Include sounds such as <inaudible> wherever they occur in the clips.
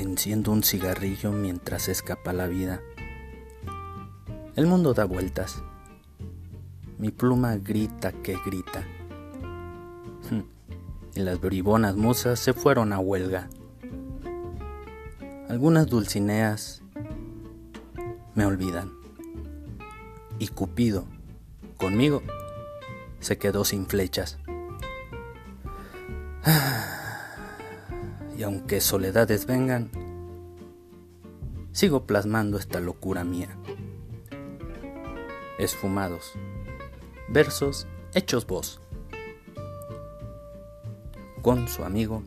Enciendo un cigarrillo mientras escapa la vida. El mundo da vueltas. Mi pluma grita que grita. <laughs> Y las bribonas musas se fueron a huelga. Algunas dulcineas me olvidan. Y Cupido, conmigo, se quedó sin flechas. <sighs> Y aunque soledades vengan, sigo plasmando esta locura mía. Esfumados. Versos hechos voz. Con su amigo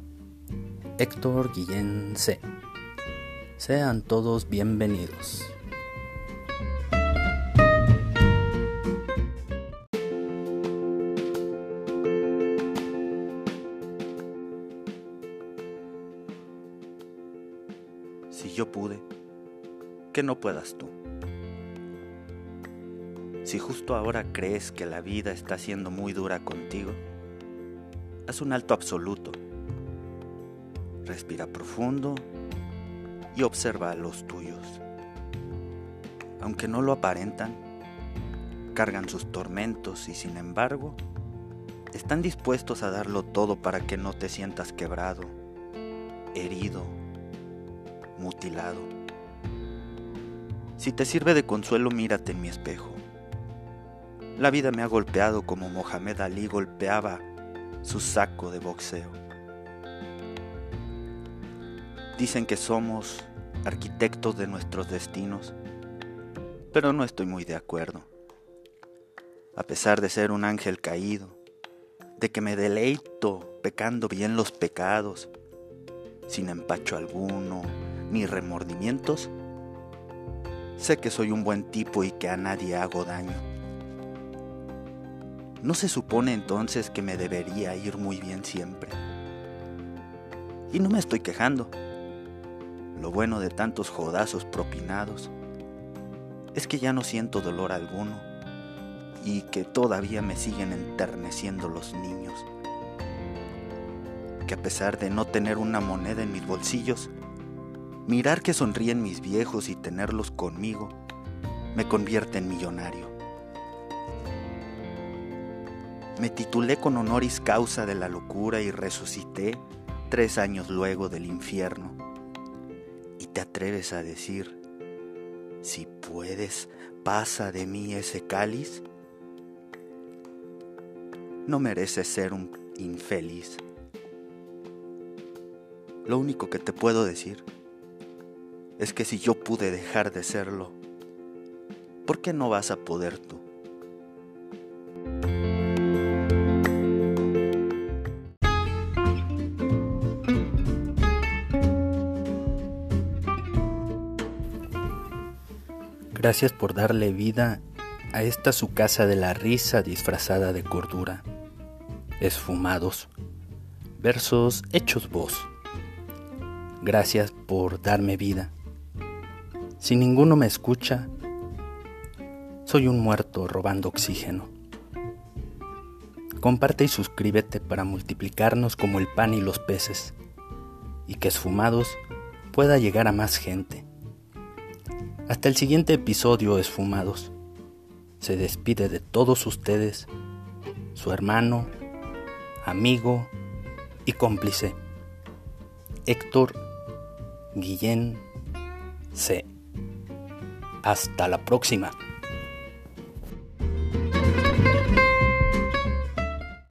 Héctor Guillén C. Sean todos bienvenidos. Si yo pude, que no puedas tú. Si justo ahora crees que la vida está siendo muy dura contigo, haz un alto absoluto. Respira profundo y observa a los tuyos. Aunque no lo aparentan, cargan sus tormentos y sin embargo, están dispuestos a darlo todo para que no te sientas quebrado, herido mutilado. Si te sirve de consuelo, mírate en mi espejo. La vida me ha golpeado como Mohamed Ali golpeaba su saco de boxeo. Dicen que somos arquitectos de nuestros destinos, pero no estoy muy de acuerdo. A pesar de ser un ángel caído, de que me deleito pecando bien los pecados, sin empacho alguno, ni remordimientos, sé que soy un buen tipo y que a nadie hago daño. ¿No se supone entonces que me debería ir muy bien siempre? Y no me estoy quejando. Lo bueno de tantos jodazos propinados es que ya no siento dolor alguno y que todavía me siguen enterneciendo los niños. Que a pesar de no tener una moneda en mis bolsillos, Mirar que sonríen mis viejos y tenerlos conmigo me convierte en millonario. Me titulé con honoris causa de la locura y resucité tres años luego del infierno. Y te atreves a decir, si puedes, pasa de mí ese cáliz. No mereces ser un infeliz. Lo único que te puedo decir es que si yo pude dejar de serlo, ¿por qué no vas a poder tú? Gracias por darle vida a esta su casa de la risa disfrazada de cordura. Esfumados. Versos hechos voz. Gracias por darme vida si ninguno me escucha, soy un muerto robando oxígeno. Comparte y suscríbete para multiplicarnos como el pan y los peces, y que esfumados pueda llegar a más gente. Hasta el siguiente episodio, esfumados. Se despide de todos ustedes, su hermano, amigo y cómplice, Héctor Guillén C. Hasta la próxima.